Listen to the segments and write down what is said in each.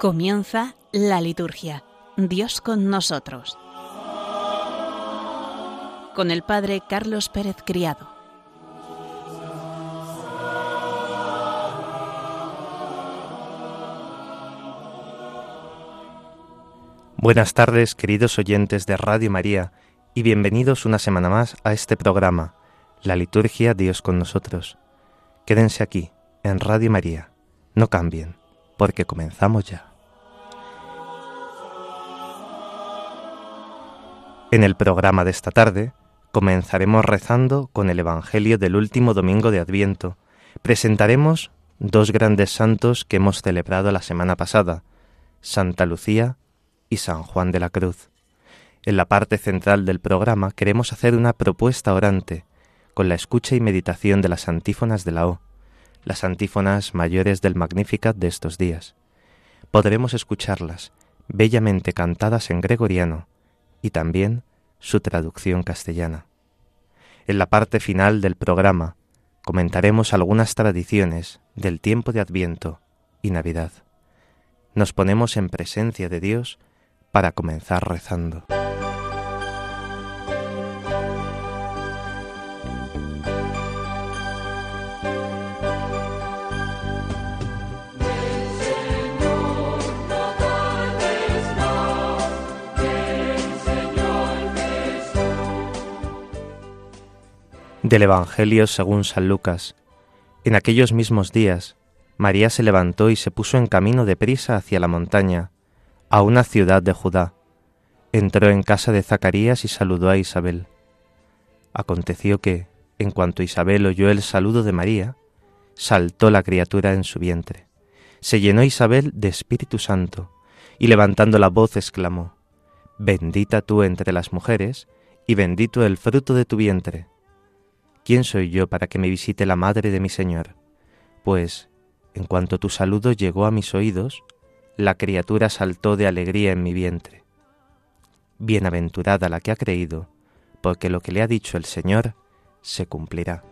Comienza la liturgia. Dios con nosotros. Con el Padre Carlos Pérez Criado. Buenas tardes, queridos oyentes de Radio María, y bienvenidos una semana más a este programa, La Liturgia Dios con nosotros. Quédense aquí, en Radio María. No cambien, porque comenzamos ya. En el programa de esta tarde comenzaremos rezando con el Evangelio del último domingo de Adviento. Presentaremos dos grandes santos que hemos celebrado la semana pasada, Santa Lucía y San Juan de la Cruz. En la parte central del programa queremos hacer una propuesta orante con la escucha y meditación de las antífonas de la O, las antífonas mayores del Magnificat de estos días. Podremos escucharlas, bellamente cantadas en gregoriano, y también su traducción castellana. En la parte final del programa comentaremos algunas tradiciones del tiempo de Adviento y Navidad. Nos ponemos en presencia de Dios para comenzar rezando. Del Evangelio según San Lucas. En aquellos mismos días, María se levantó y se puso en camino de prisa hacia la montaña, a una ciudad de Judá. Entró en casa de Zacarías y saludó a Isabel. Aconteció que, en cuanto Isabel oyó el saludo de María, saltó la criatura en su vientre. Se llenó Isabel de Espíritu Santo, y levantando la voz exclamó, Bendita tú entre las mujeres, y bendito el fruto de tu vientre. ¿Quién soy yo para que me visite la madre de mi Señor? Pues, en cuanto tu saludo llegó a mis oídos, la criatura saltó de alegría en mi vientre. Bienaventurada la que ha creído, porque lo que le ha dicho el Señor se cumplirá.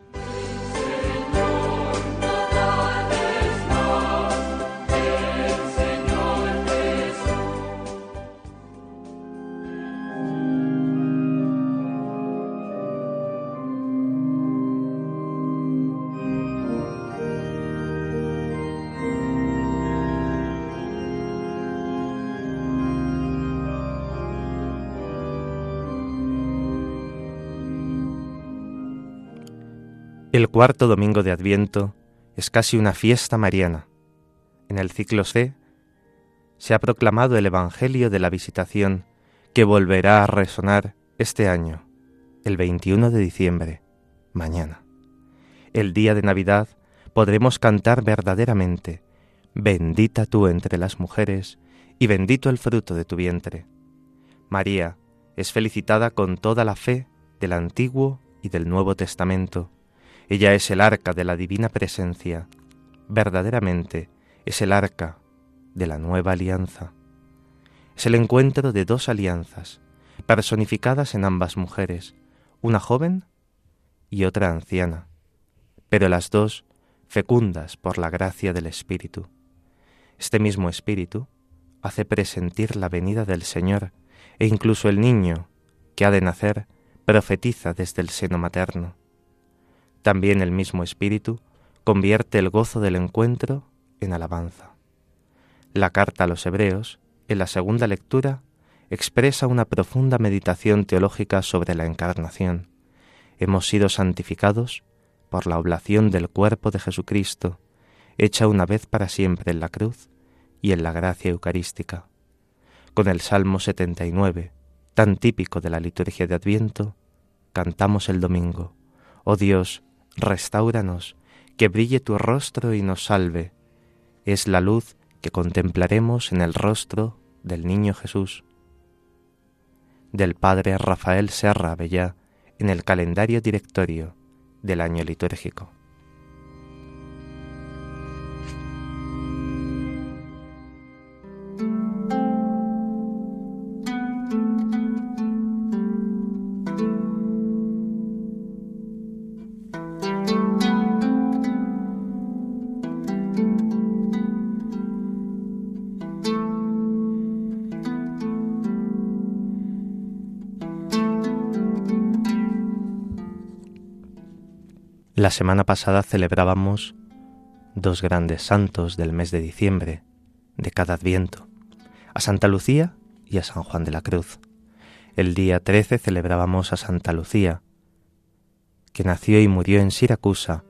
El cuarto domingo de Adviento es casi una fiesta mariana. En el ciclo C se ha proclamado el Evangelio de la Visitación que volverá a resonar este año, el 21 de diciembre, mañana. El día de Navidad podremos cantar verdaderamente, bendita tú entre las mujeres y bendito el fruto de tu vientre. María es felicitada con toda la fe del Antiguo y del Nuevo Testamento ella es el arca de la divina presencia, verdaderamente es el arca de la nueva alianza. Es el encuentro de dos alianzas, personificadas en ambas mujeres, una joven y otra anciana, pero las dos fecundas por la gracia del Espíritu. Este mismo Espíritu hace presentir la venida del Señor e incluso el niño que ha de nacer profetiza desde el seno materno. También el mismo Espíritu convierte el gozo del encuentro en alabanza. La carta a los Hebreos, en la segunda lectura, expresa una profunda meditación teológica sobre la encarnación. Hemos sido santificados por la oblación del cuerpo de Jesucristo, hecha una vez para siempre en la cruz y en la gracia eucarística. Con el Salmo 79, tan típico de la liturgia de Adviento, cantamos el domingo, Oh Dios, restauranos, que brille tu rostro y nos salve. Es la luz que contemplaremos en el rostro del niño Jesús. Del Padre Rafael Serra Bellá en el calendario directorio del año litúrgico. La semana pasada celebrábamos dos grandes santos del mes de diciembre de cada adviento, a Santa Lucía y a San Juan de la Cruz. El día 13 celebrábamos a Santa Lucía, que nació y murió en Siracusa,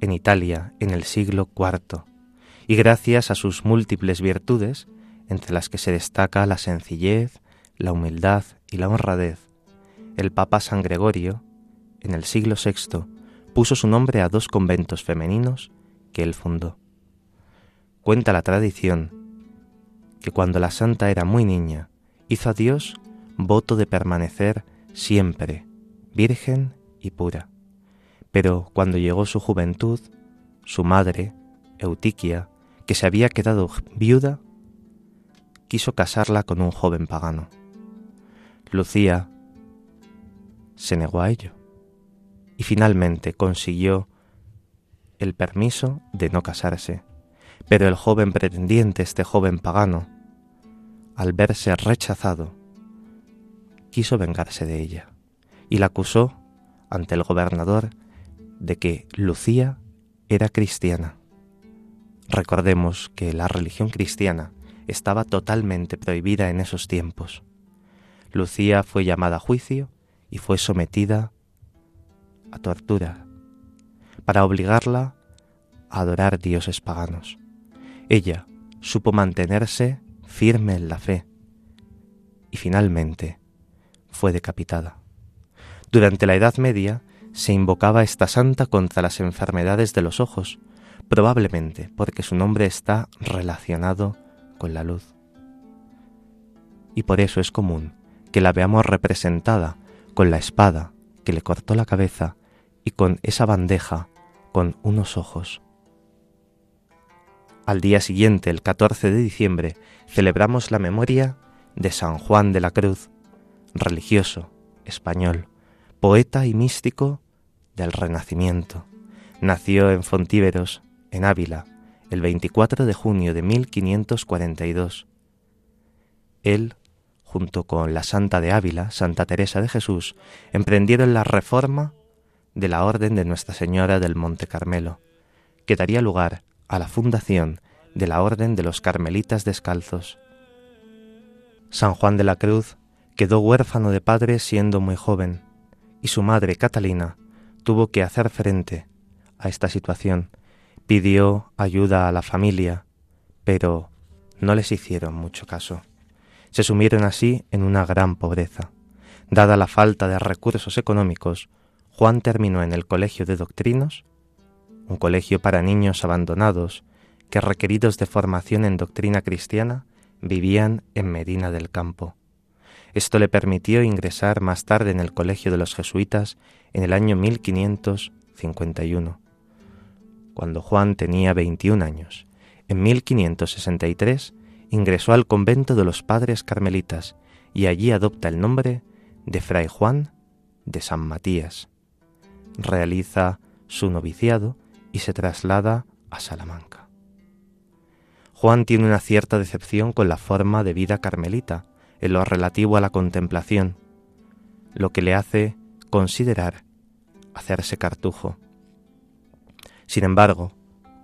en Italia, en el siglo IV, y gracias a sus múltiples virtudes, entre las que se destaca la sencillez, la humildad y la honradez, el Papa San Gregorio, en el siglo VI, puso su nombre a dos conventos femeninos que él fundó. Cuenta la tradición que cuando la santa era muy niña, hizo a Dios voto de permanecer siempre virgen y pura. Pero cuando llegó su juventud, su madre, Eutiquia, que se había quedado viuda, quiso casarla con un joven pagano. Lucía se negó a ello y finalmente consiguió el permiso de no casarse. Pero el joven pretendiente, este joven pagano, al verse rechazado, quiso vengarse de ella y la acusó ante el gobernador de que Lucía era cristiana. Recordemos que la religión cristiana estaba totalmente prohibida en esos tiempos. Lucía fue llamada a juicio y fue sometida a tortura para obligarla a adorar dioses paganos. Ella supo mantenerse firme en la fe y finalmente fue decapitada. Durante la Edad Media se invocaba esta santa contra las enfermedades de los ojos, probablemente porque su nombre está relacionado con la luz. Y por eso es común que la veamos representada con la espada que le cortó la cabeza y con esa bandeja con unos ojos. Al día siguiente, el 14 de diciembre, celebramos la memoria de San Juan de la Cruz, religioso, español, poeta y místico del Renacimiento. Nació en Fontíveros, en Ávila, el 24 de junio de 1542. Él, junto con la Santa de Ávila, Santa Teresa de Jesús, emprendieron la reforma de la Orden de Nuestra Señora del Monte Carmelo, que daría lugar a la fundación de la Orden de los Carmelitas Descalzos. San Juan de la Cruz quedó huérfano de padre siendo muy joven, y su madre Catalina tuvo que hacer frente a esta situación. Pidió ayuda a la familia, pero no les hicieron mucho caso. Se sumieron así en una gran pobreza. Dada la falta de recursos económicos, Juan terminó en el Colegio de Doctrinos, un colegio para niños abandonados que requeridos de formación en doctrina cristiana vivían en Medina del Campo. Esto le permitió ingresar más tarde en el Colegio de los Jesuitas en el año 1551, cuando Juan tenía 21 años. En 1563 ingresó al convento de los padres carmelitas y allí adopta el nombre de Fray Juan de San Matías. Realiza su noviciado y se traslada a Salamanca. Juan tiene una cierta decepción con la forma de vida carmelita en lo relativo a la contemplación, lo que le hace considerar hacerse cartujo. Sin embargo,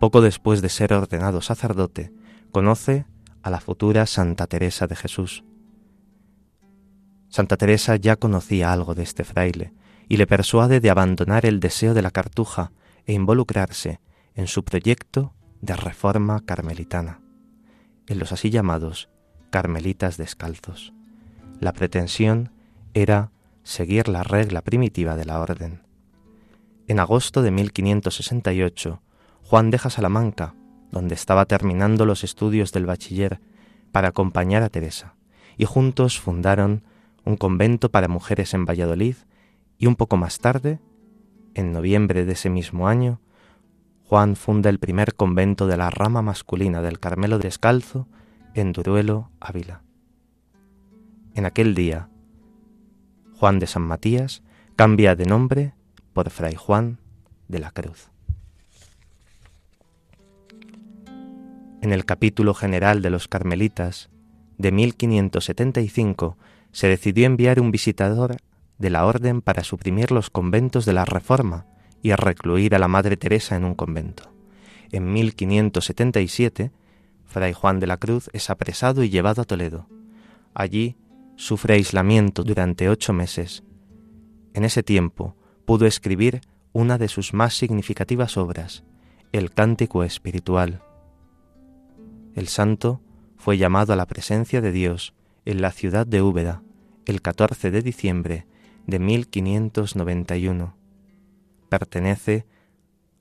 poco después de ser ordenado sacerdote, conoce a la futura Santa Teresa de Jesús. Santa Teresa ya conocía algo de este fraile y le persuade de abandonar el deseo de la cartuja e involucrarse en su proyecto de reforma carmelitana, en los así llamados carmelitas descalzos. La pretensión era seguir la regla primitiva de la orden. En agosto de 1568, Juan deja Salamanca donde estaba terminando los estudios del bachiller, para acompañar a Teresa, y juntos fundaron un convento para mujeres en Valladolid y un poco más tarde, en noviembre de ese mismo año, Juan funda el primer convento de la rama masculina del Carmelo Descalzo en Duruelo, Ávila. En aquel día, Juan de San Matías cambia de nombre por Fray Juan de la Cruz. En el capítulo general de los Carmelitas de 1575 se decidió enviar un visitador de la orden para suprimir los conventos de la Reforma y recluir a la Madre Teresa en un convento. En 1577, Fray Juan de la Cruz es apresado y llevado a Toledo. Allí sufre aislamiento durante ocho meses. En ese tiempo pudo escribir una de sus más significativas obras, el Cántico Espiritual. El santo fue llamado a la presencia de Dios en la ciudad de Úbeda el 14 de diciembre de 1591. Pertenece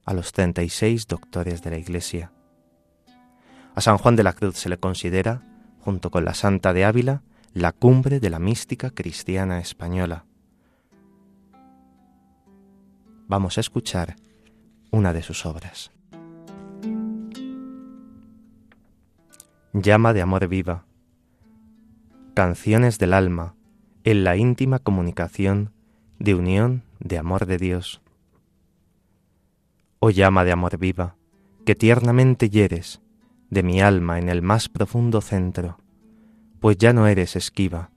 a los 36 doctores de la Iglesia. A San Juan de la Cruz se le considera, junto con la Santa de Ávila, la cumbre de la mística cristiana española. Vamos a escuchar una de sus obras. Llama de amor viva. Canciones del alma en la íntima comunicación de unión de amor de Dios. Oh llama de amor viva, que tiernamente hieres de mi alma en el más profundo centro, pues ya no eres esquiva,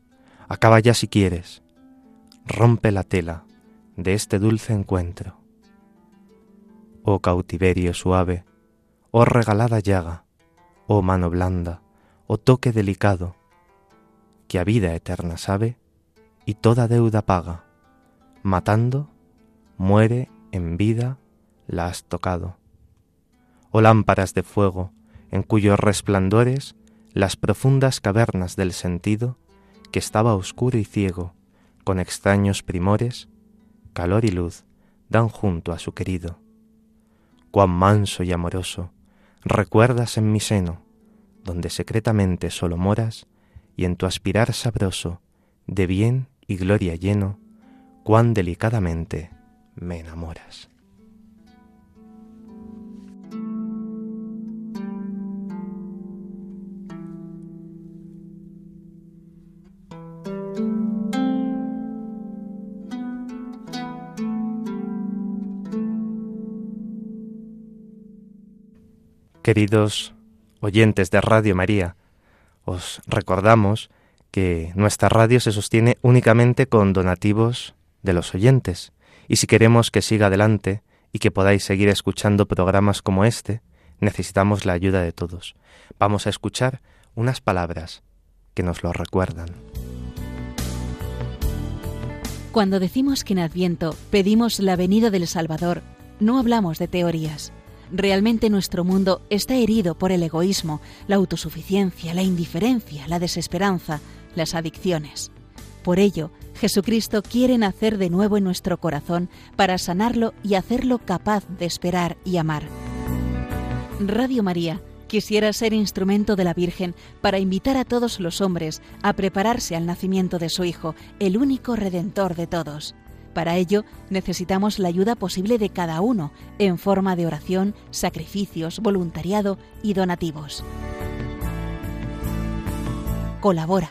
acaba ya si quieres, rompe la tela de este dulce encuentro. Oh cautiverio suave, oh regalada llaga, oh mano blanda, oh toque delicado, que a vida eterna sabe y toda deuda paga, matando, muere en vida la has tocado. Oh lámparas de fuego, en cuyos resplandores las profundas cavernas del sentido, que estaba oscuro y ciego, con extraños primores, calor y luz dan junto a su querido. Cuán manso y amoroso, recuerdas en mi seno, donde secretamente solo moras, y en tu aspirar sabroso, de bien y gloria lleno, cuán delicadamente me enamoras. Queridos oyentes de Radio María, os recordamos que nuestra radio se sostiene únicamente con donativos de los oyentes, y si queremos que siga adelante y que podáis seguir escuchando programas como este, necesitamos la ayuda de todos. Vamos a escuchar unas palabras que nos lo recuerdan. Cuando decimos que en Adviento pedimos la venida del Salvador, no hablamos de teorías Realmente nuestro mundo está herido por el egoísmo, la autosuficiencia, la indiferencia, la desesperanza, las adicciones. Por ello, Jesucristo quiere nacer de nuevo en nuestro corazón para sanarlo y hacerlo capaz de esperar y amar. Radio María quisiera ser instrumento de la Virgen para invitar a todos los hombres a prepararse al nacimiento de su Hijo, el único Redentor de todos. Para ello necesitamos la ayuda posible de cada uno en forma de oración, sacrificios, voluntariado y donativos. Colabora.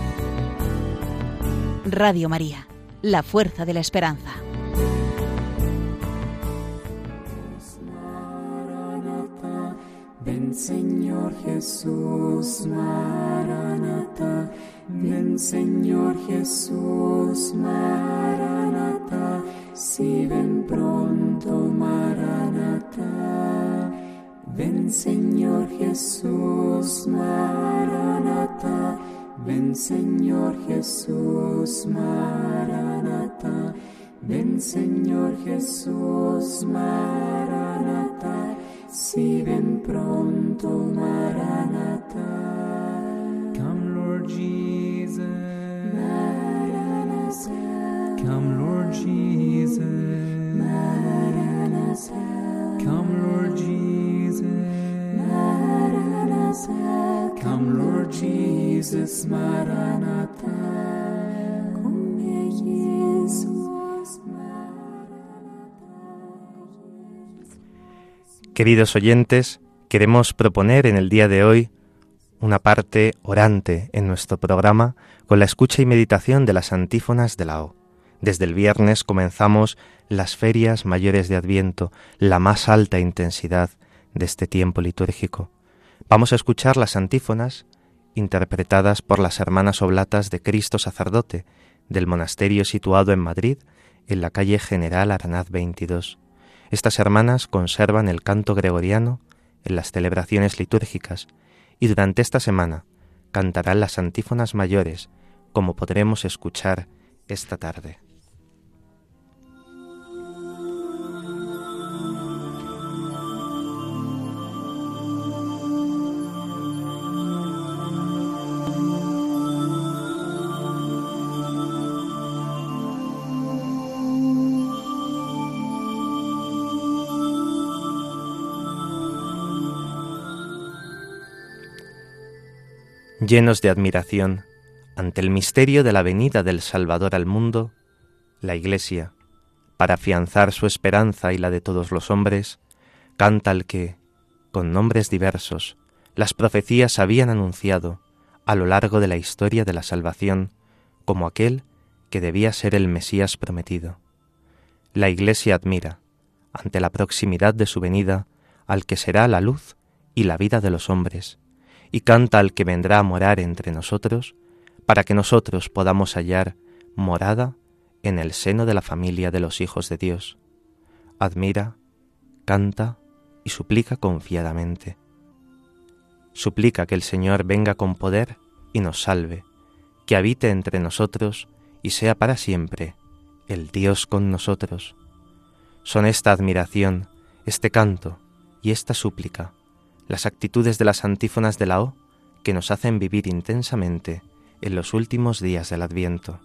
Radio María, la fuerza de la esperanza. Ven Señor Jesús, Maranata Ven Señor Jesús, Maranata, si ven pronto, Maranata. Ven Señor Jesús, Maranata, ven Señor Jesús, Maranata. Ven Señor Jesús, Maranata, si ven pronto, Maranata. Come, Lord Jesus. Come, Lord Jesus. Come, Lord Jesus. Come, Lord Queridos oyentes, queremos proponer en el día de hoy una parte orante en nuestro programa con la escucha y meditación de las antífonas de la O. Desde el viernes comenzamos las ferias mayores de Adviento, la más alta intensidad de este tiempo litúrgico. Vamos a escuchar las antífonas interpretadas por las hermanas oblatas de Cristo sacerdote del monasterio situado en Madrid, en la calle General Aranaz 22. Estas hermanas conservan el canto gregoriano en las celebraciones litúrgicas y durante esta semana cantarán las antífonas mayores, como podremos escuchar esta tarde. Llenos de admiración ante el misterio de la venida del Salvador al mundo, la Iglesia, para afianzar su esperanza y la de todos los hombres, canta al que, con nombres diversos, las profecías habían anunciado a lo largo de la historia de la salvación como aquel que debía ser el Mesías prometido. La Iglesia admira, ante la proximidad de su venida, al que será la luz y la vida de los hombres, y canta al que vendrá a morar entre nosotros, para que nosotros podamos hallar morada en el seno de la familia de los hijos de Dios. Admira, canta y suplica confiadamente. Suplica que el Señor venga con poder y nos salve, que habite entre nosotros y sea para siempre el Dios con nosotros. Son esta admiración, este canto y esta súplica las actitudes de las antífonas de la O que nos hacen vivir intensamente en los últimos días del Adviento.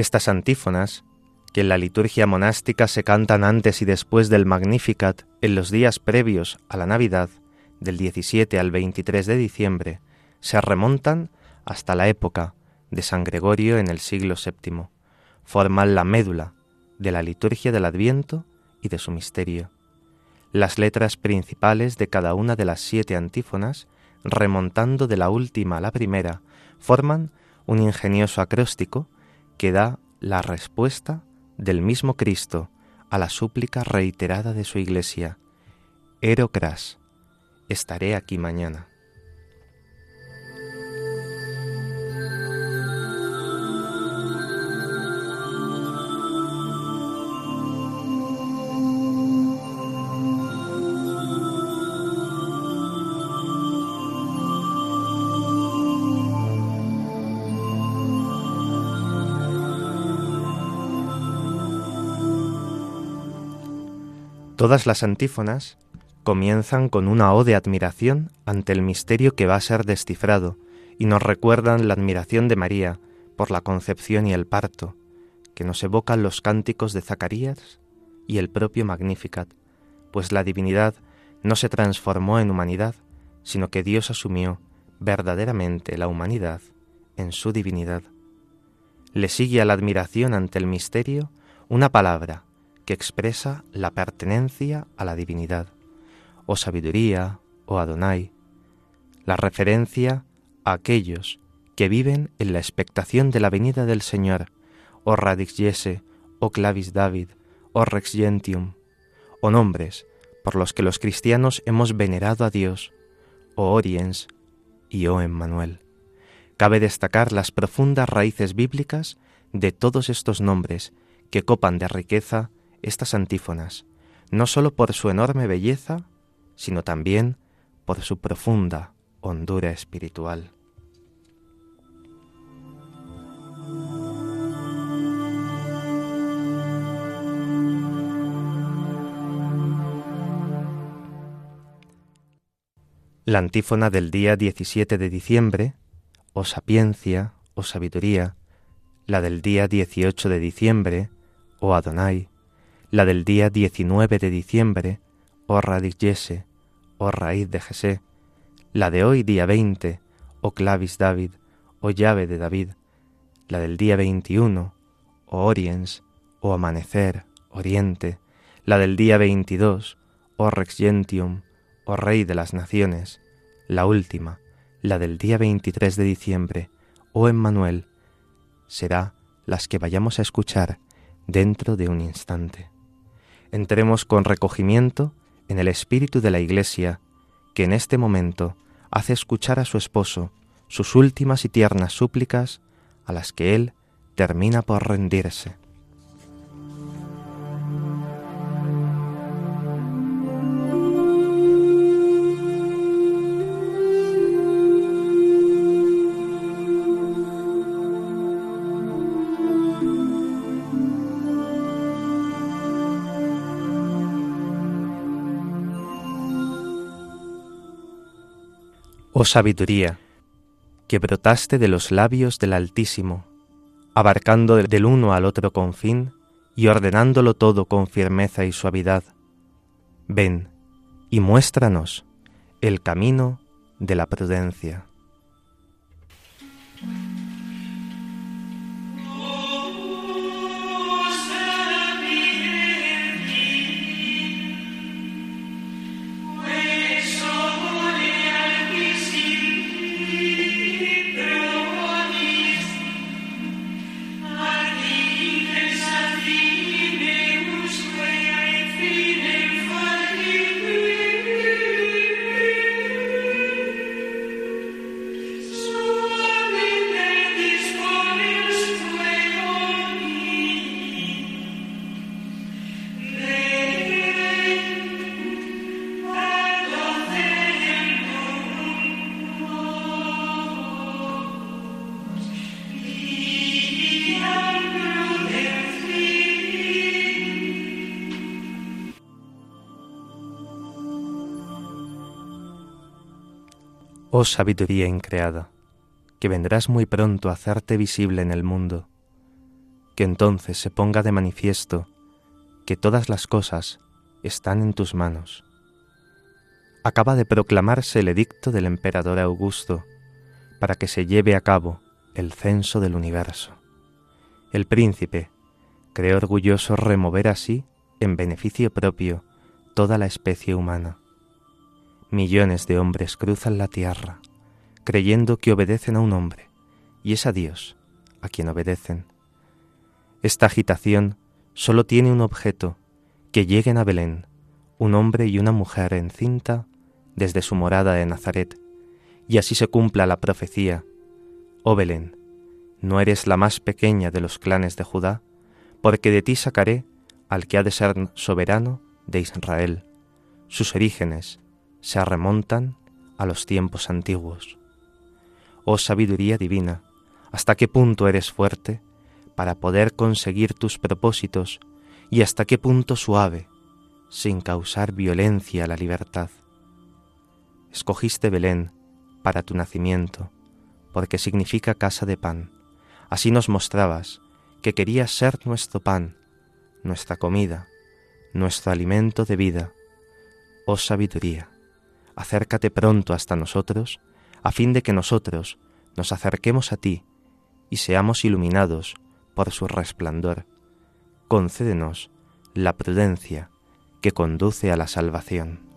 Estas antífonas, que en la liturgia monástica se cantan antes y después del Magnificat en los días previos a la Navidad, del 17 al 23 de diciembre, se remontan hasta la época de San Gregorio en el siglo VII. Forman la médula de la liturgia del Adviento y de su misterio. Las letras principales de cada una de las siete antífonas, remontando de la última a la primera, forman un ingenioso acróstico que da la respuesta del mismo Cristo a la súplica reiterada de su Iglesia, Erocras, estaré aquí mañana. Todas las antífonas comienzan con una ode de admiración ante el misterio que va a ser descifrado y nos recuerdan la admiración de María por la concepción y el parto, que nos evocan los cánticos de Zacarías y el propio Magnificat, pues la divinidad no se transformó en humanidad, sino que Dios asumió verdaderamente la humanidad en su divinidad. Le sigue a la admiración ante el misterio una palabra que expresa la pertenencia a la divinidad, o sabiduría, o Adonai, la referencia a aquellos que viven en la expectación de la venida del Señor, o Radix Jesse, o Clavis David, o Rex Gentium, o nombres por los que los cristianos hemos venerado a Dios, o Oriens y o Emmanuel. Cabe destacar las profundas raíces bíblicas de todos estos nombres que copan de riqueza estas antífonas, no sólo por su enorme belleza, sino también por su profunda hondura espiritual. La antífona del día 17 de diciembre, o sapiencia, o sabiduría, la del día 18 de diciembre, oh Adonai, la del día 19 de diciembre, oh Radicese, oh raíz de Jesé, la de hoy día 20, oh clavis David, oh llave de David, la del día 21, oh Oriens, oh amanecer, oriente, la del día 22, oh Rex Gentium, oh Rey de las Naciones, la última, la del día 23 de diciembre, oh Emmanuel, será las que vayamos a escuchar dentro de un instante. Entremos con recogimiento en el espíritu de la Iglesia, que en este momento hace escuchar a su esposo sus últimas y tiernas súplicas, a las que él termina por rendirse. Oh sabiduría, que brotaste de los labios del Altísimo, abarcando del uno al otro confín y ordenándolo todo con firmeza y suavidad. Ven y muéstranos el camino de la prudencia. Oh sabiduría increada, que vendrás muy pronto a hacerte visible en el mundo, que entonces se ponga de manifiesto que todas las cosas están en tus manos. Acaba de proclamarse el edicto del emperador Augusto para que se lleve a cabo el censo del universo. El príncipe cree orgulloso remover así, en beneficio propio, toda la especie humana Millones de hombres cruzan la tierra, creyendo que obedecen a un hombre, y es a Dios a quien obedecen. Esta agitación solo tiene un objeto, que lleguen a Belén, un hombre y una mujer encinta desde su morada de Nazaret, y así se cumpla la profecía. Oh Belén, no eres la más pequeña de los clanes de Judá, porque de ti sacaré al que ha de ser soberano de Israel. Sus orígenes se remontan a los tiempos antiguos. Oh sabiduría divina, ¿hasta qué punto eres fuerte para poder conseguir tus propósitos y hasta qué punto suave, sin causar violencia a la libertad? Escogiste Belén para tu nacimiento, porque significa casa de pan. Así nos mostrabas que querías ser nuestro pan, nuestra comida, nuestro alimento de vida. Oh sabiduría acércate pronto hasta nosotros, a fin de que nosotros nos acerquemos a ti y seamos iluminados por su resplandor. Concédenos la prudencia que conduce a la salvación.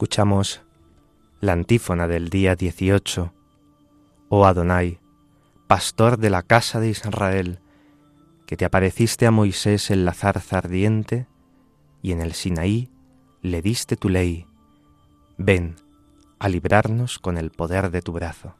Escuchamos la antífona del día 18. Oh Adonai, pastor de la casa de Israel, que te apareciste a Moisés en la zarza ardiente y en el Sinaí le diste tu ley, ven a librarnos con el poder de tu brazo.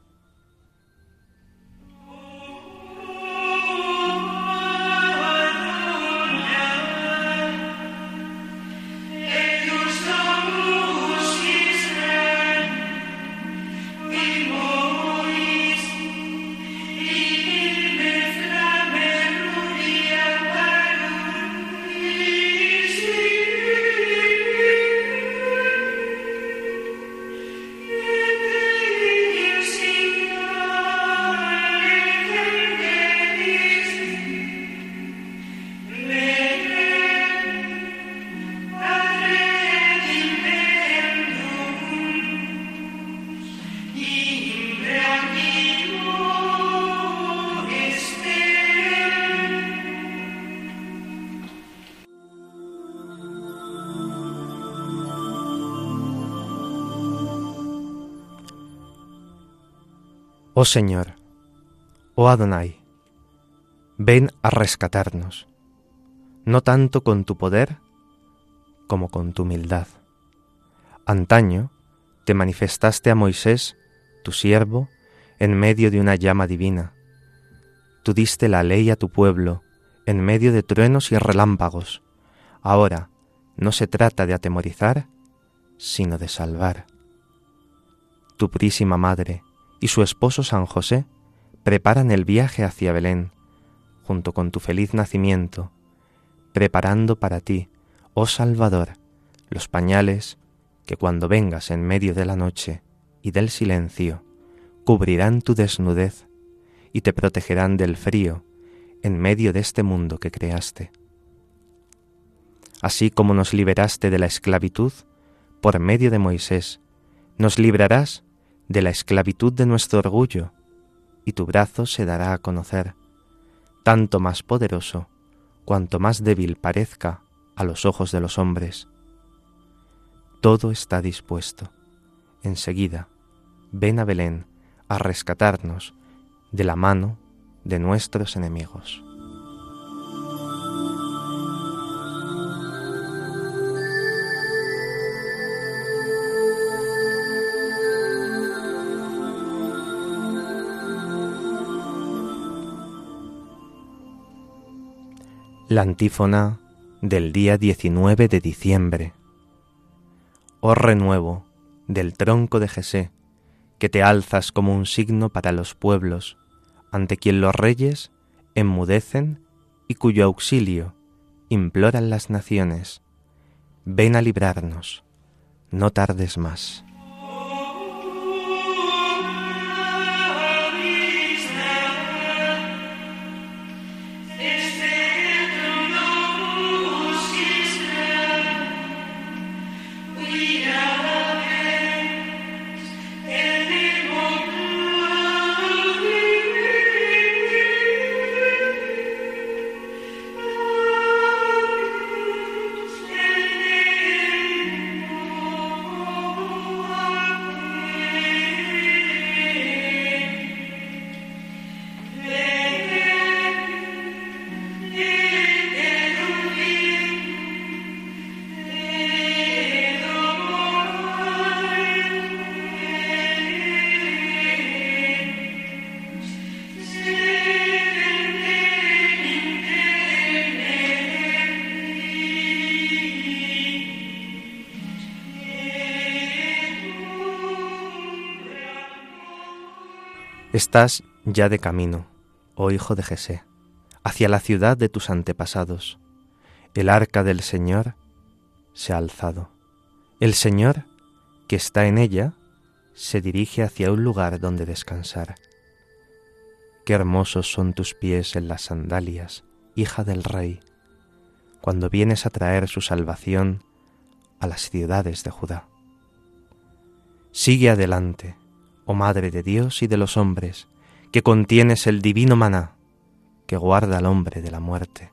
Oh Señor, oh Adonai, ven a rescatarnos, no tanto con tu poder como con tu humildad. Antaño te manifestaste a Moisés, tu siervo, en medio de una llama divina. Tú diste la ley a tu pueblo, en medio de truenos y relámpagos. Ahora no se trata de atemorizar, sino de salvar. Tu purísima madre y su esposo San José preparan el viaje hacia Belén, junto con tu feliz nacimiento, preparando para ti, oh Salvador, los pañales que cuando vengas en medio de la noche y del silencio, cubrirán tu desnudez y te protegerán del frío en medio de este mundo que creaste. Así como nos liberaste de la esclavitud por medio de Moisés, nos librarás de la esclavitud de nuestro orgullo, y tu brazo se dará a conocer, tanto más poderoso cuanto más débil parezca a los ojos de los hombres. Todo está dispuesto. Enseguida, ven a Belén a rescatarnos de la mano de nuestros enemigos. La antífona del día 19 de diciembre. Oh renuevo del tronco de Jesé, que te alzas como un signo para los pueblos, ante quien los reyes enmudecen y cuyo auxilio imploran las naciones. Ven a librarnos, no tardes más. Estás ya de camino, oh hijo de Jesé, hacia la ciudad de tus antepasados. El arca del Señor se ha alzado. El Señor, que está en ella, se dirige hacia un lugar donde descansar. Qué hermosos son tus pies en las sandalias, hija del Rey, cuando vienes a traer su salvación a las ciudades de Judá. Sigue adelante, oh Madre de Dios y de los hombres, que contienes el divino maná que guarda al hombre de la muerte.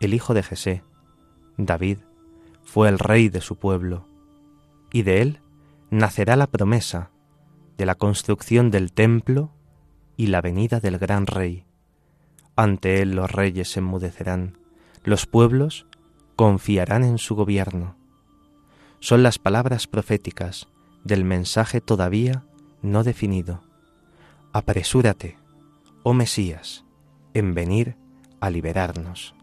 El hijo de Jesé, David, fue el rey de su pueblo, y de él nacerá la promesa de la construcción del templo y la venida del gran rey. Ante él los reyes se enmudecerán, los pueblos confiarán en su gobierno. Son las palabras proféticas del mensaje todavía no definido. Apresúrate, oh Mesías, en venir a liberarnos.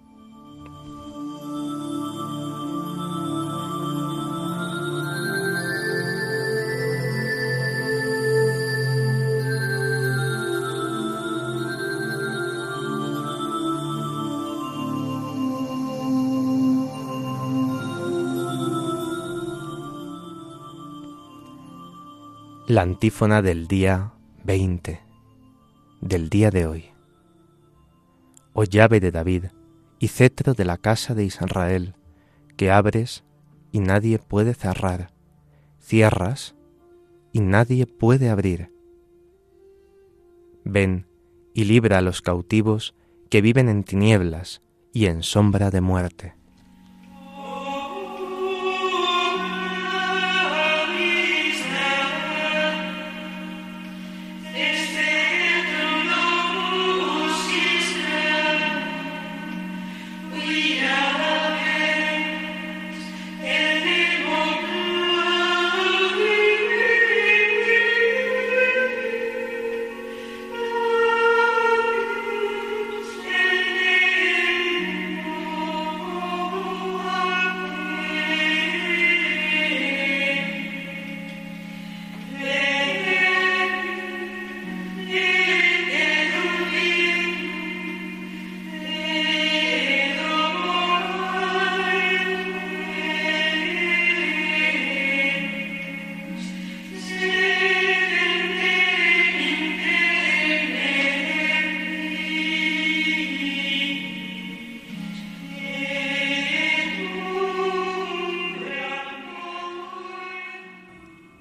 La antífona del día 20, del día de hoy. Oh llave de David y cetro de la casa de Israel, que abres y nadie puede cerrar, cierras y nadie puede abrir. Ven y libra a los cautivos que viven en tinieblas y en sombra de muerte.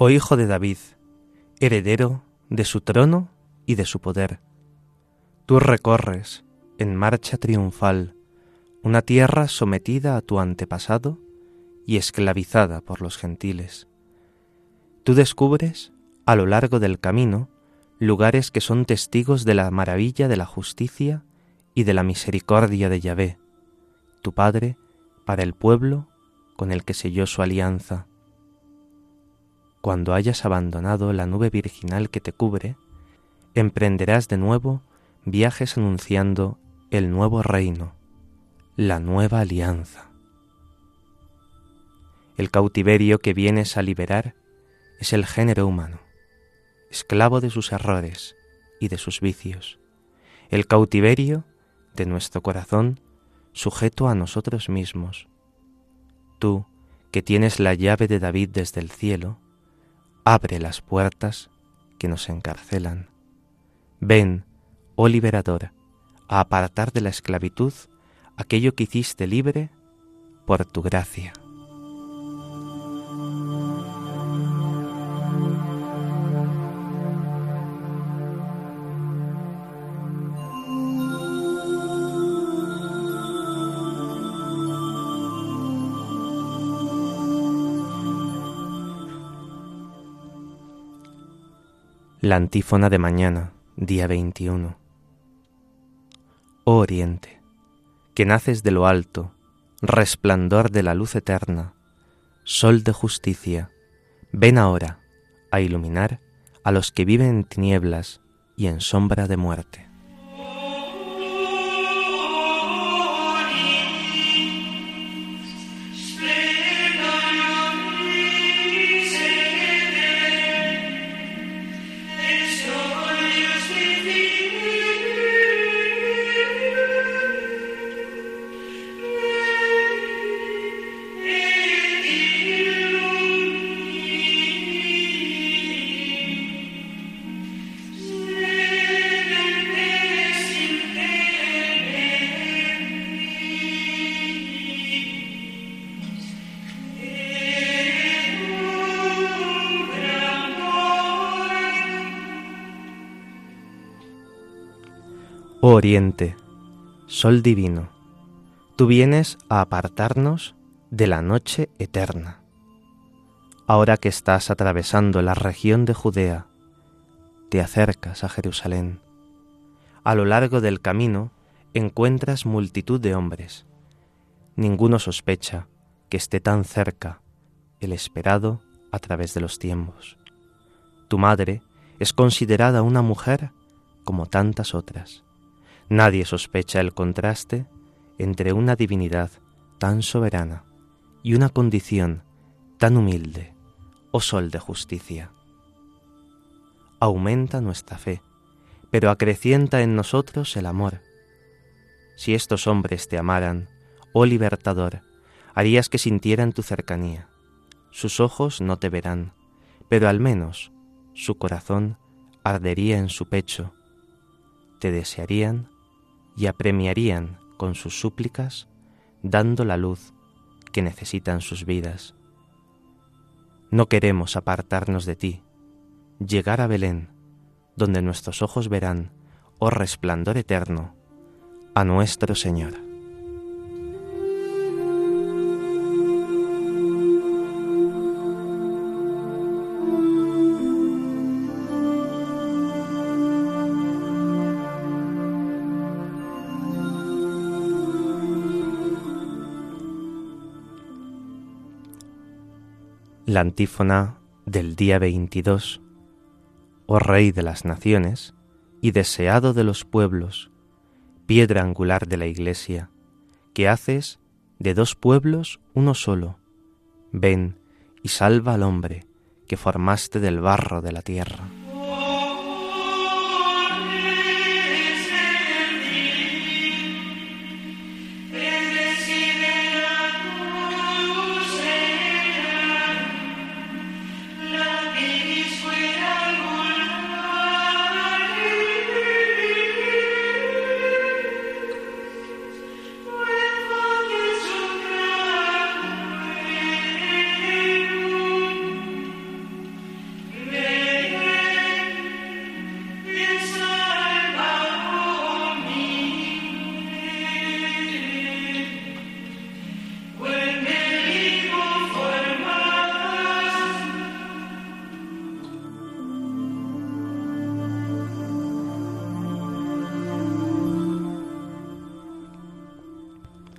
Oh Hijo de David, heredero de su trono y de su poder. Tú recorres, en marcha triunfal, una tierra sometida a tu antepasado y esclavizada por los gentiles. Tú descubres, a lo largo del camino, lugares que son testigos de la maravilla de la justicia y de la misericordia de Yahvé, tu Padre, para el pueblo con el que selló su alianza. Cuando hayas abandonado la nube virginal que te cubre, emprenderás de nuevo viajes anunciando el nuevo reino, la nueva alianza. El cautiverio que vienes a liberar es el género humano, esclavo de sus errores y de sus vicios. El cautiverio de nuestro corazón sujeto a nosotros mismos. Tú, que tienes la llave de David desde el cielo, abre las puertas que nos encarcelan. Ven, oh liberador, a apartar de la esclavitud aquello que hiciste libre por tu gracia. La antífona de mañana, día 21. Oh Oriente, que naces de lo alto, resplandor de la luz eterna, sol de justicia, ven ahora a iluminar a los que viven en tinieblas y en sombra de muerte. Oriente, Sol divino, tú vienes a apartarnos de la noche eterna. Ahora que estás atravesando la región de Judea, te acercas a Jerusalén. A lo largo del camino encuentras multitud de hombres. Ninguno sospecha que esté tan cerca el esperado a través de los tiempos. Tu madre es considerada una mujer como tantas otras Nadie sospecha el contraste entre una divinidad tan soberana y una condición tan humilde, oh sol de justicia. Aumenta nuestra fe, pero acrecienta en nosotros el amor. Si estos hombres te amaran, oh libertador, harías que sintieran tu cercanía. Sus ojos no te verán, pero al menos su corazón ardería en su pecho. Te desearían y apremiarían con sus súplicas, dando la luz que necesitan sus vidas. No queremos apartarnos de ti, llegar a Belén, donde nuestros ojos verán, oh resplandor eterno, a nuestro Señor. La antífona del día 22. Oh Rey de las naciones y deseado de los pueblos, piedra angular de la Iglesia, que haces de dos pueblos uno solo, ven y salva al hombre que formaste del barro de la tierra.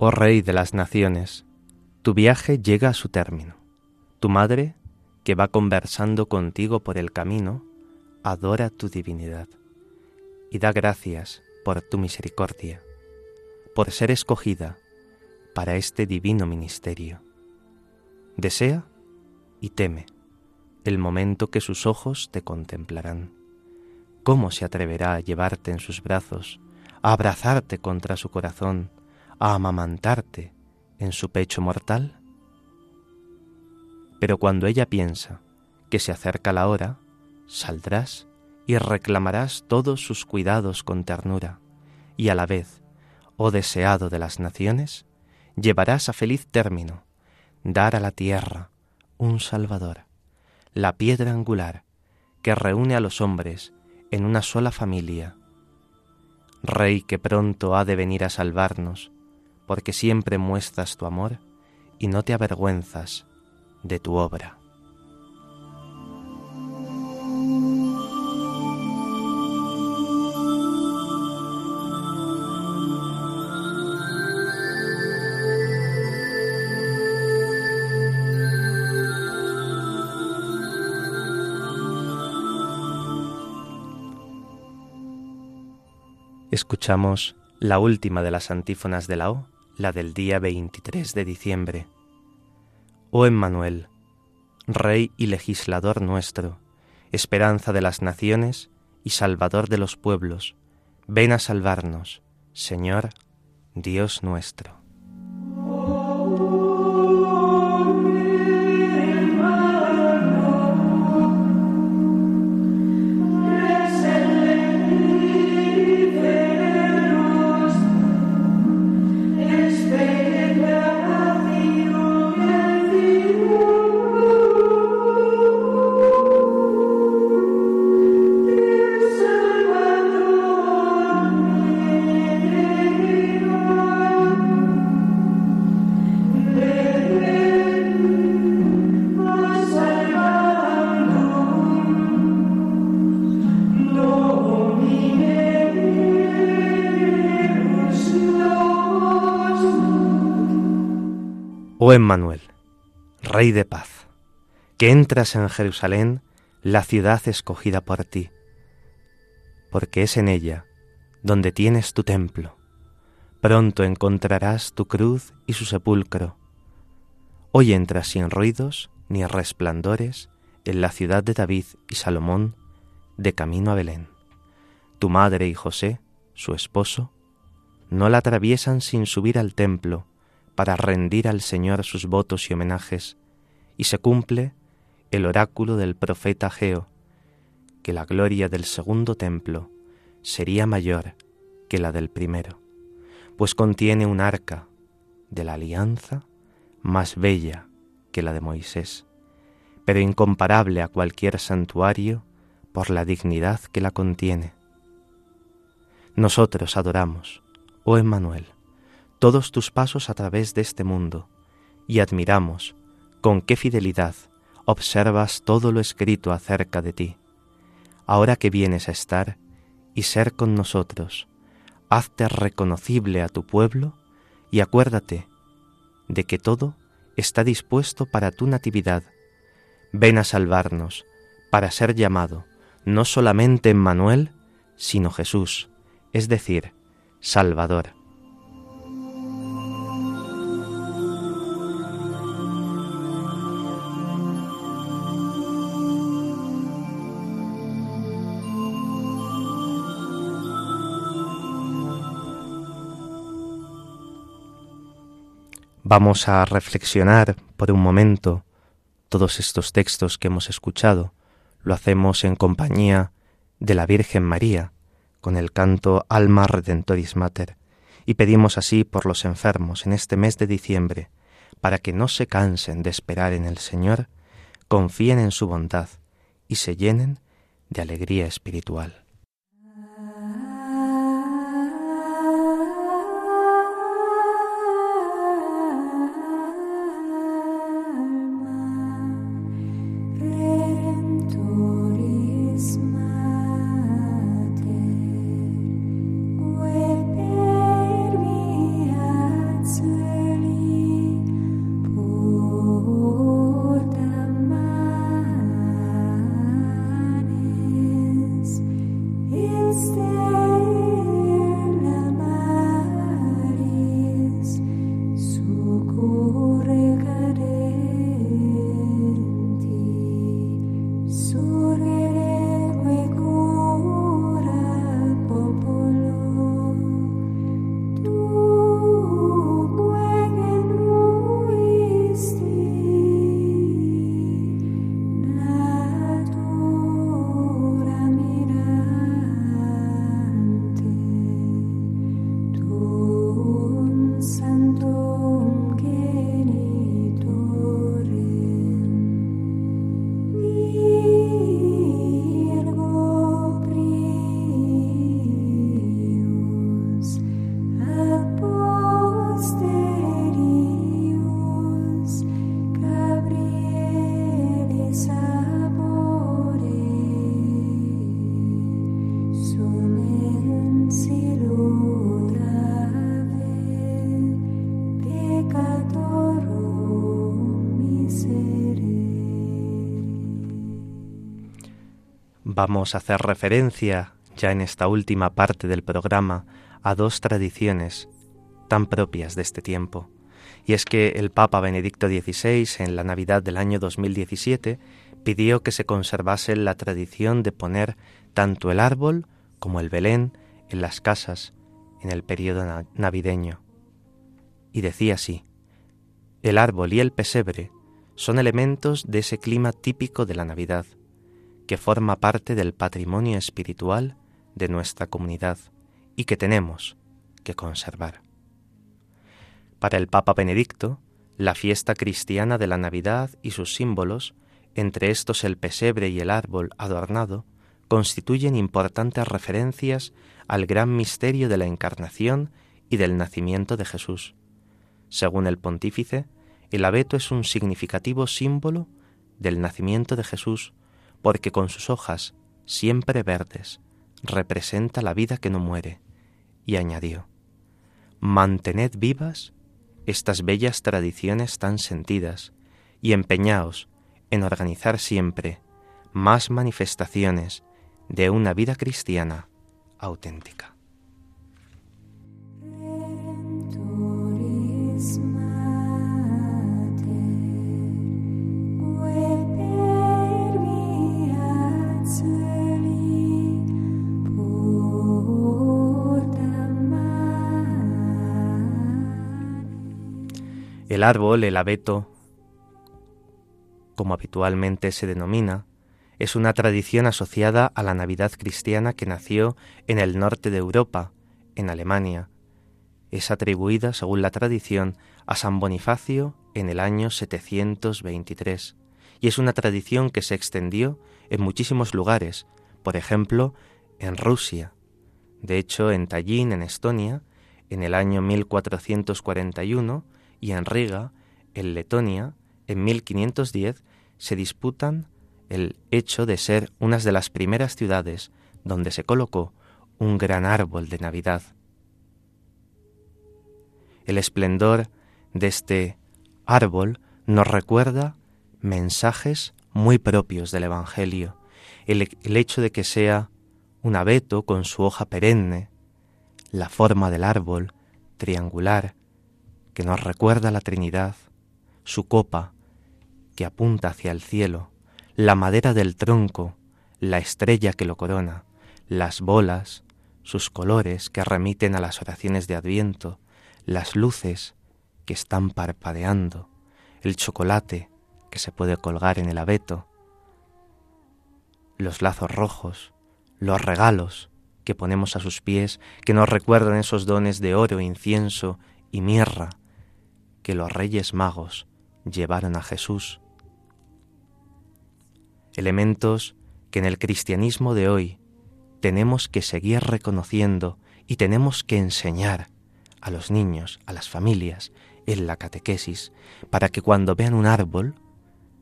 Oh Rey de las Naciones, tu viaje llega a su término. Tu madre, que va conversando contigo por el camino, adora tu divinidad y da gracias por tu misericordia, por ser escogida para este divino ministerio. Desea y teme el momento que sus ojos te contemplarán. ¿Cómo se atreverá a llevarte en sus brazos, a abrazarte contra su corazón, a amamantarte en su pecho mortal? Pero cuando ella piensa que se acerca la hora, saldrás y reclamarás todos sus cuidados con ternura, y a la vez, oh deseado de las naciones, llevarás a feliz término dar a la tierra un Salvador, la piedra angular que reúne a los hombres en una sola familia. Rey que pronto ha de venir a salvarnos, porque siempre muestras tu amor y no te avergüenzas de tu obra. Escuchamos la última de las antífonas de la O, la del día 23 de diciembre. Oh Emmanuel, Rey y legislador nuestro, esperanza de las naciones y Salvador de los pueblos, ven a salvarnos, Señor, Dios nuestro. Oh Emmanuel, Rey de paz, que entras en Jerusalén, la ciudad escogida por ti, porque es en ella donde tienes tu templo. Pronto encontrarás tu cruz y su sepulcro. Hoy entras sin ruidos ni resplandores en la ciudad de David y Salomón, de camino a Belén. Tu madre y José, su esposo, no la atraviesan sin subir al templo, para rendir al Señor sus votos y homenajes, y se cumple el oráculo del profeta Geo, que la gloria del segundo templo sería mayor que la del primero, pues contiene un arca de la alianza más bella que la de Moisés, pero incomparable a cualquier santuario por la dignidad que la contiene. Nosotros adoramos, oh Emmanuel, todos tus pasos a través de este mundo y admiramos con qué fidelidad observas todo lo escrito acerca de ti. Ahora que vienes a estar y ser con nosotros, hazte reconocible a tu pueblo y acuérdate de que todo está dispuesto para tu natividad. Ven a salvarnos, para ser llamado no solamente Emmanuel, sino Jesús, es decir, Salvador. Vamos a reflexionar por un momento todos estos textos que hemos escuchado. Lo hacemos en compañía de la Virgen María, con el canto Alma Redentoris Mater, y pedimos así por los enfermos en este mes de diciembre, para que no se cansen de esperar en el Señor, confíen en su bondad y se llenen de alegría espiritual. Vamos a hacer referencia, ya en esta última parte del programa, a dos tradiciones tan propias de este tiempo. Y es que el Papa Benedicto XVI, en la Navidad del año 2017, pidió que se conservase la tradición de poner tanto el árbol como el Belén en las casas en el periodo na- navideño. Y decía así, el árbol y el pesebre son elementos de ese clima típico de la Navidad que forma parte del patrimonio espiritual de nuestra comunidad y que tenemos que conservar. Para el Papa Benedicto, la fiesta cristiana de la Navidad y sus símbolos, entre estos el pesebre y el árbol adornado, constituyen importantes referencias al gran misterio de la encarnación y del nacimiento de Jesús. Según el pontífice, el abeto es un significativo símbolo del nacimiento de Jesús, porque con sus hojas, siempre verdes, representa la vida que no muere, y añadió, Mantened vivas estas bellas tradiciones tan sentidas, y empeñaos en organizar siempre más manifestaciones de una vida cristiana auténtica. El árbol, el abeto, como habitualmente se denomina, es una tradición asociada a la Navidad cristiana que nació en el norte de Europa, en Alemania. Es atribuida, según la tradición, a San Bonifacio en el año 723, y es una tradición que se extendió en muchísimos lugares, por ejemplo, en Rusia. De hecho, en Tallinn, en Estonia, en el año 1441, y en Riga, en Letonia, en 1510, se disputan el hecho de ser unas de las primeras ciudades donde se colocó un gran árbol de Navidad. El esplendor de este árbol nos recuerda mensajes muy propios del Evangelio. El, el hecho de que sea un abeto con su hoja perenne, la forma del árbol triangular que nos recuerda la Trinidad, su copa que apunta hacia el cielo, la madera del tronco, la estrella que lo corona, las bolas, sus colores que remiten a las oraciones de Adviento, las luces que están parpadeando, el chocolate que se puede colgar en el abeto, los lazos rojos, los regalos que ponemos a sus pies, que nos recuerdan esos dones de oro, incienso y mirra que los reyes magos llevaron a Jesús. Elementos que en el cristianismo de hoy tenemos que seguir reconociendo y tenemos que enseñar a los niños, a las familias, en la catequesis, para que cuando vean un árbol,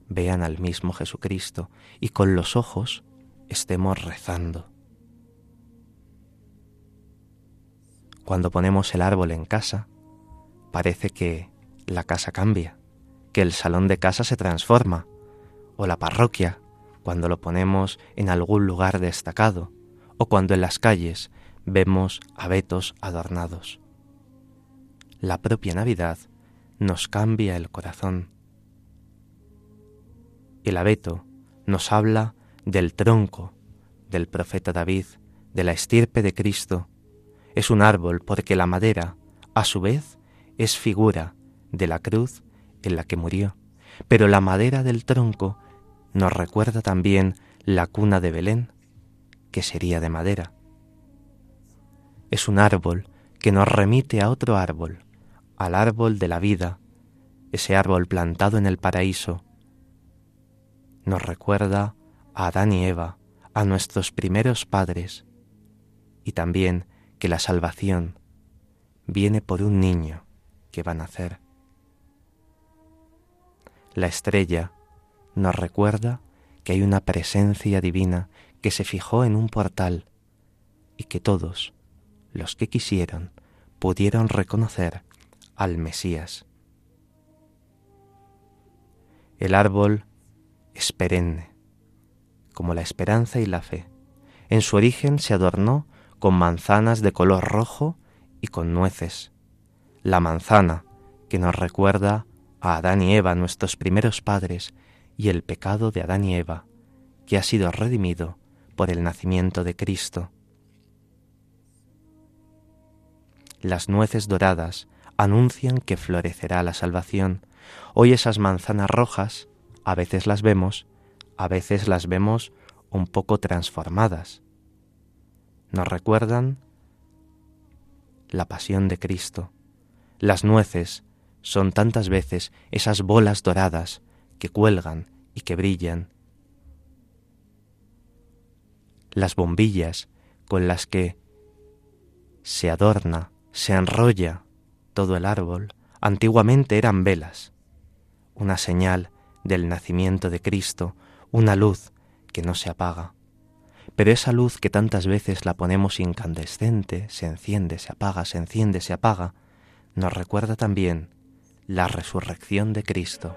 vean al mismo Jesucristo y con los ojos estemos rezando. Cuando ponemos el árbol en casa, parece que la casa cambia, que el salón de casa se transforma, o la parroquia, cuando lo ponemos en algún lugar destacado, o cuando en las calles vemos abetos adornados. La propia Navidad nos cambia el corazón. El abeto nos habla del tronco del profeta David, de la estirpe de Cristo. Es un árbol porque la madera, a su vez, es figura de la cruz en la que murió. Pero la madera del tronco nos recuerda también la cuna de Belén, que sería de madera. Es un árbol que nos remite a otro árbol, al árbol de la vida, ese árbol plantado en el paraíso. Nos recuerda a Adán y Eva, a nuestros primeros padres, y también que la salvación viene por un niño que va a nacer. La estrella nos recuerda que hay una presencia divina que se fijó en un portal y que todos, los que quisieron, pudieron reconocer al Mesías. El árbol es perenne, como la esperanza y la fe. En su origen se adornó con manzanas de color rojo y con nueces. La manzana, que nos recuerda a Adán y Eva, nuestros primeros padres, y el pecado de Adán y Eva, que ha sido redimido por el nacimiento de Cristo. Las nueces doradas anuncian que florecerá la salvación. Hoy esas manzanas rojas, a veces las vemos, a veces las vemos un poco transformadas. Nos recuerdan la pasión de Cristo. Las nueces son tantas veces esas bolas doradas que cuelgan y que brillan las bombillas con las que se adorna, se enrolla todo el árbol, antiguamente eran velas, una señal del nacimiento de Cristo, una luz que no se apaga. Pero esa luz que tantas veces la ponemos incandescente, se enciende, se apaga, se enciende, se apaga, nos recuerda también la resurrección de Cristo.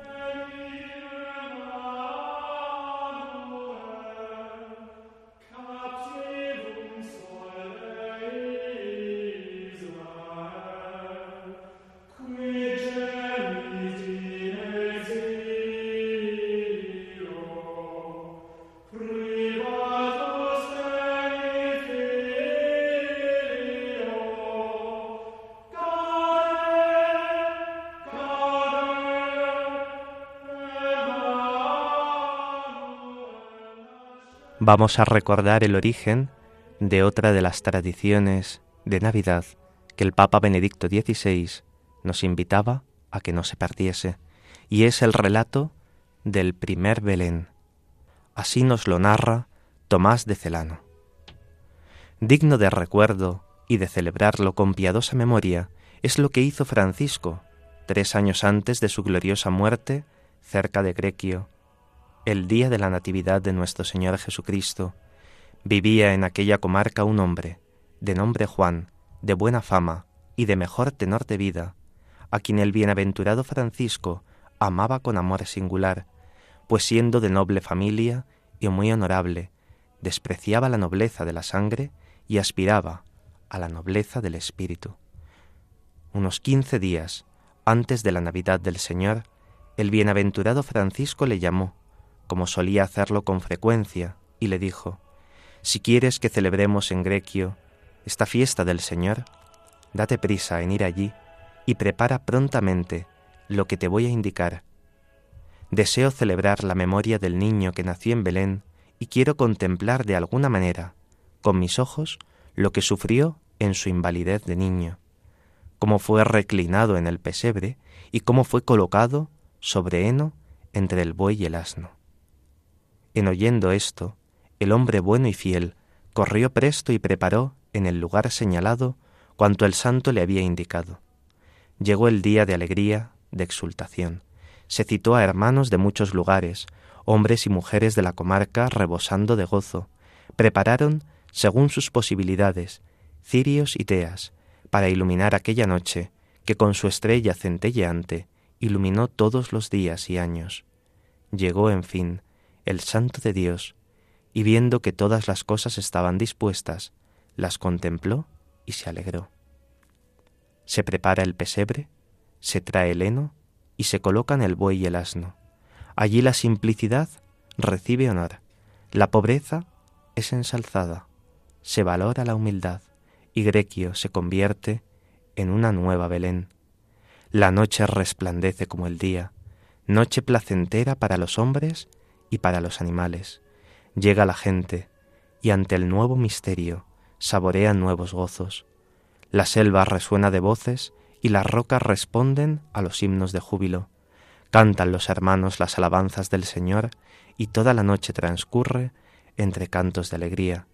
Vamos a recordar el origen de otra de las tradiciones de Navidad que el Papa Benedicto XVI nos invitaba a que no se perdiese, y es el relato del primer Belén. Así nos lo narra Tomás de Celano. Digno de recuerdo y de celebrarlo con piadosa memoria es lo que hizo Francisco tres años antes de su gloriosa muerte cerca de Grequio, el día de la Natividad de nuestro Señor Jesucristo, vivía en aquella comarca un hombre, de nombre Juan, de buena fama y de mejor tenor de vida, a quien el bienaventurado Francisco amaba con amor singular, pues siendo de noble familia y muy honorable, despreciaba la nobleza de la sangre y aspiraba a la nobleza del espíritu. Unos quince días antes de la Navidad del Señor, el bienaventurado Francisco le llamó como solía hacerlo con frecuencia, y le dijo, Si quieres que celebremos en Grequio esta fiesta del Señor, date prisa en ir allí y prepara prontamente lo que te voy a indicar. Deseo celebrar la memoria del niño que nació en Belén y quiero contemplar de alguna manera, con mis ojos, lo que sufrió en su invalidez de niño, cómo fue reclinado en el pesebre y cómo fue colocado sobre heno entre el buey y el asno. En oyendo esto, el hombre bueno y fiel corrió presto y preparó en el lugar señalado cuanto el santo le había indicado. Llegó el día de alegría, de exultación. Se citó a hermanos de muchos lugares, hombres y mujeres de la comarca rebosando de gozo. Prepararon, según sus posibilidades, cirios y teas, para iluminar aquella noche que con su estrella centelleante iluminó todos los días y años. Llegó, en fin, el Santo de Dios, y viendo que todas las cosas estaban dispuestas, las contempló y se alegró. Se prepara el pesebre, se trae el heno y se colocan el buey y el asno. Allí la simplicidad recibe honor, la pobreza es ensalzada, se valora la humildad y Grequio se convierte en una nueva Belén. La noche resplandece como el día, noche placentera para los hombres y para los animales. Llega la gente y ante el nuevo misterio saborean nuevos gozos. La selva resuena de voces y las rocas responden a los himnos de júbilo. Cantan los hermanos las alabanzas del Señor y toda la noche transcurre entre cantos de alegría.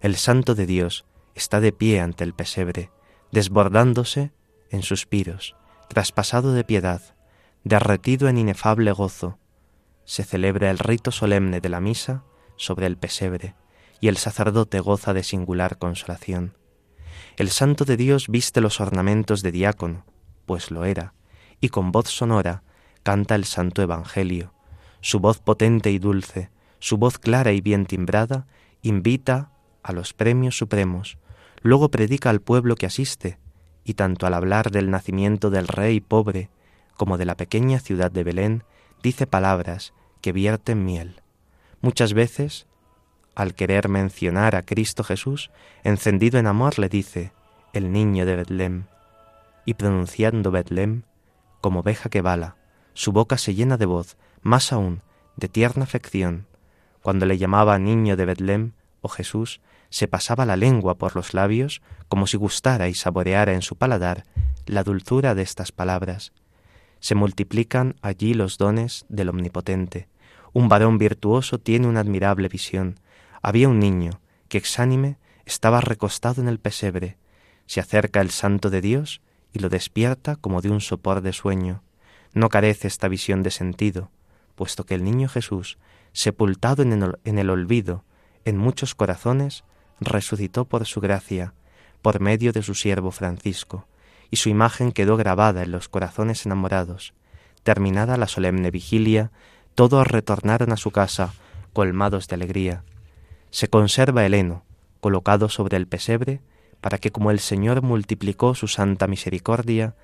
El Santo de Dios está de pie ante el pesebre, desbordándose en suspiros, traspasado de piedad, derretido en inefable gozo. Se celebra el rito solemne de la misa sobre el pesebre, y el sacerdote goza de singular consolación. El Santo de Dios viste los ornamentos de diácono, pues lo era, y con voz sonora canta el Santo Evangelio. Su voz potente y dulce, su voz clara y bien timbrada, invita a los premios supremos, luego predica al pueblo que asiste, y tanto al hablar del nacimiento del rey pobre como de la pequeña ciudad de Belén, dice palabras que vierten miel. Muchas veces, al querer mencionar a Cristo Jesús, encendido en amor, le dice, el niño de Betlem, y pronunciando Betlem, como oveja que bala, su boca se llena de voz, más aún, de tierna afección. Cuando le llamaba niño de Betlem o Jesús, se pasaba la lengua por los labios como si gustara y saboreara en su paladar la dulzura de estas palabras. Se multiplican allí los dones del Omnipotente. Un varón virtuoso tiene una admirable visión. Había un niño que exánime estaba recostado en el pesebre. Se acerca el santo de Dios y lo despierta como de un sopor de sueño. No carece esta visión de sentido, puesto que el niño Jesús, sepultado en el, en el olvido, en muchos corazones, resucitó por su gracia, por medio de su siervo Francisco, y su imagen quedó grabada en los corazones enamorados. Terminada la solemne vigilia, todos retornaron a su casa, colmados de alegría. Se conserva el heno, colocado sobre el pesebre, para que como el Señor multiplicó su santa misericordia,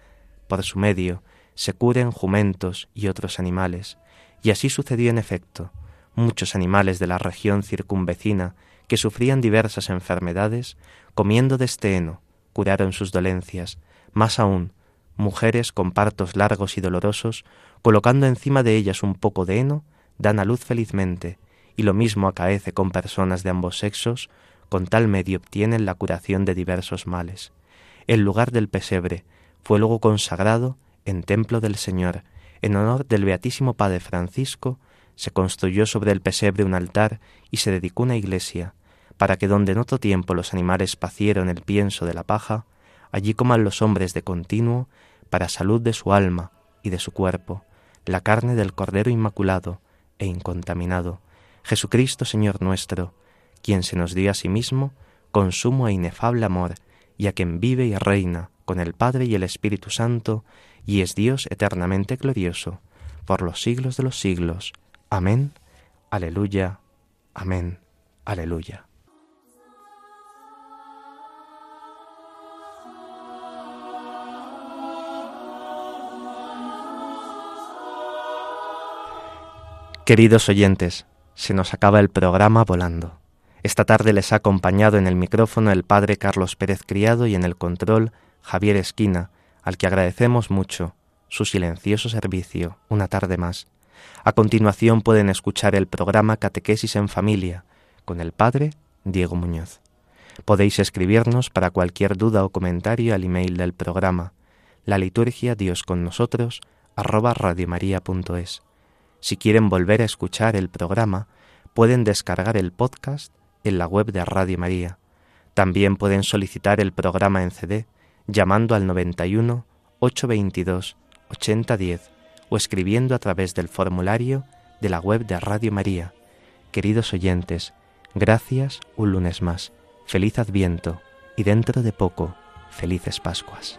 por su medio se curen jumentos y otros animales, y así sucedió en efecto. Muchos animales de la región circunvecina que sufrían diversas enfermedades, comiendo de este heno, curaron sus dolencias, más aún, mujeres con partos largos y dolorosos, colocando encima de ellas un poco de heno, dan a luz felizmente, y lo mismo acaece con personas de ambos sexos, con tal medio obtienen la curación de diversos males. El lugar del pesebre fue luego consagrado en templo del Señor, en honor del Beatísimo Padre Francisco, se construyó sobre el pesebre un altar y se dedicó una iglesia, para que donde en otro tiempo los animales pacieron el pienso de la paja, allí coman los hombres de continuo, para salud de su alma y de su cuerpo, la carne del Cordero Inmaculado e incontaminado, Jesucristo Señor nuestro, quien se nos dio a sí mismo con sumo e inefable amor, y a quien vive y reina con el Padre y el Espíritu Santo, y es Dios eternamente glorioso, por los siglos de los siglos. Amén. Aleluya. Amén. Aleluya. Queridos oyentes, se nos acaba el programa volando. Esta tarde les ha acompañado en el micrófono el padre Carlos Pérez Criado y en el control Javier Esquina, al que agradecemos mucho su silencioso servicio una tarde más. A continuación pueden escuchar el programa Catequesis en Familia con el padre Diego Muñoz. Podéis escribirnos para cualquier duda o comentario al email del programa, la liturgia Dios con nosotros, arroba radiomaria.es. Si quieren volver a escuchar el programa, pueden descargar el podcast en la web de Radio María. También pueden solicitar el programa en CD llamando al 91 822 8010 o escribiendo a través del formulario de la web de Radio María. Queridos oyentes, gracias un lunes más. Feliz Adviento y dentro de poco, felices Pascuas.